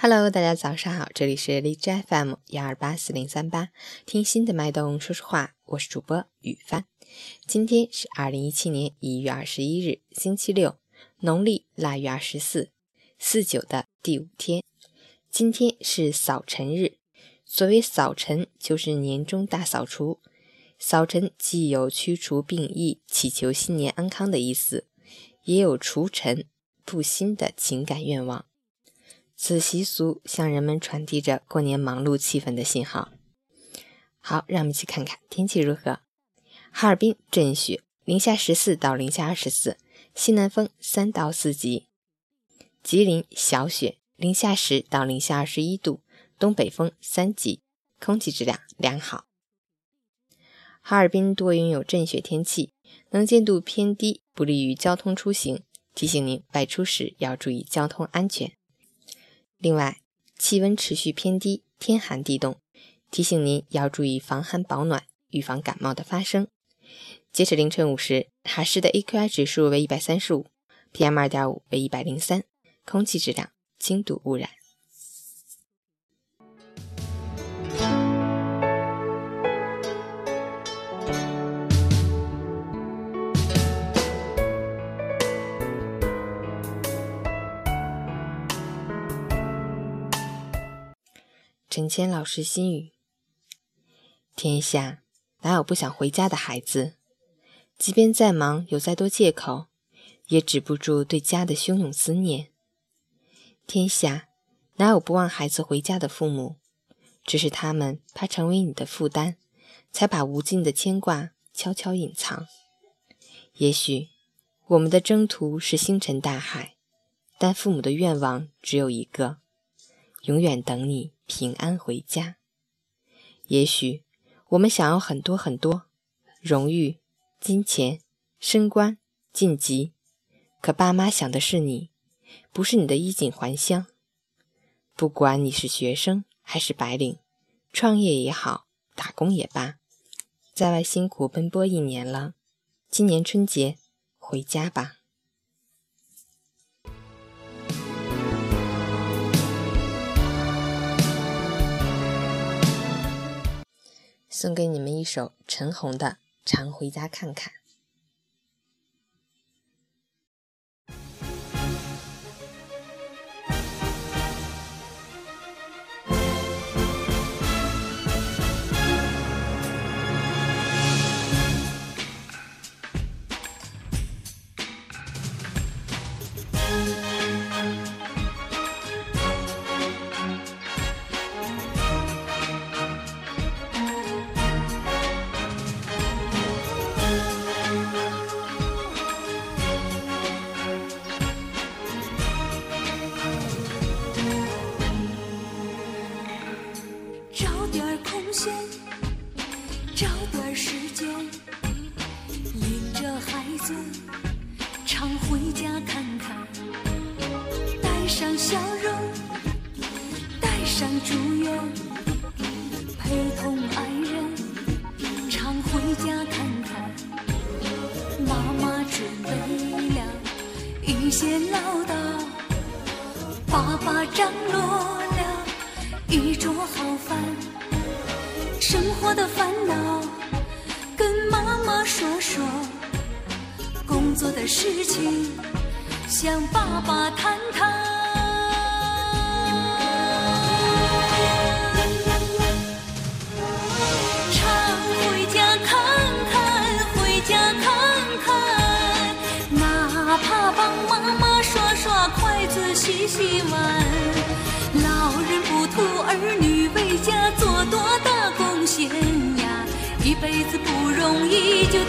Hello，大家早上好，这里是荔枝 FM 幺二八四零三八，听心的脉动说说话，我是主播雨帆。今天是二零一七年一月二十一日，星期六，农历腊月二十四，四九的第五天。今天是扫尘日，所谓扫尘，就是年终大扫除。扫尘既有驱除病疫、祈求新年安康的意思，也有除尘、布新的情感愿望。此习俗向人们传递着过年忙碌气氛的信号。好，让我们一起看看天气如何。哈尔滨阵雪，零下十四到零下二十四，西南风三到四级。吉林小雪，零下十到零下二十一度，东北风三级，空气质量良好。哈尔滨多云有阵雪天气，能见度偏低，不利于交通出行，提醒您外出时要注意交通安全。另外，气温持续偏低，天寒地冻，提醒您要注意防寒保暖，预防感冒的发生。截止凌晨五时，哈市的 AQI 指数为一百三十五，PM 二点五为一百零三，空气质量轻度污染。陈谦老师心语：天下哪有不想回家的孩子？即便再忙，有再多借口，也止不住对家的汹涌思念。天下哪有不望孩子回家的父母？只是他们怕成为你的负担，才把无尽的牵挂悄悄隐藏。也许我们的征途是星辰大海，但父母的愿望只有一个：永远等你。平安回家。也许我们想要很多很多荣誉、金钱、升官、晋级，可爸妈想的是你，不是你的衣锦还乡。不管你是学生还是白领，创业也好，打工也罢，在外辛苦奔波一年了，今年春节回家吧。送给你们一首陈红的《常回家看看》。找点时间，领着孩子常回家看看，带上笑容，带上祝愿，陪同爱人常回家看看。妈妈准备了一些唠叨，爸爸张罗了一桌好饭。生活的烦恼跟妈妈说说工作的事情向爸爸谈谈。常回家看看回家看看哪怕帮妈妈刷刷筷子洗洗碗。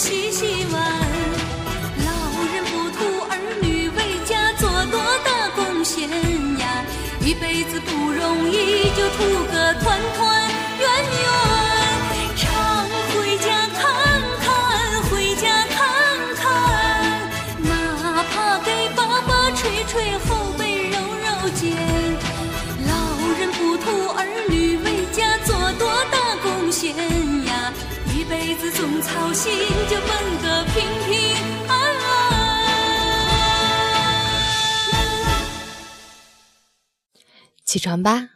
洗洗碗。老人不图儿女为家做多大贡献呀，一辈子不容易，就图个团团圆圆。一辈子总操心，就奔个平平安安。起床吧，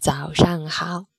早上好。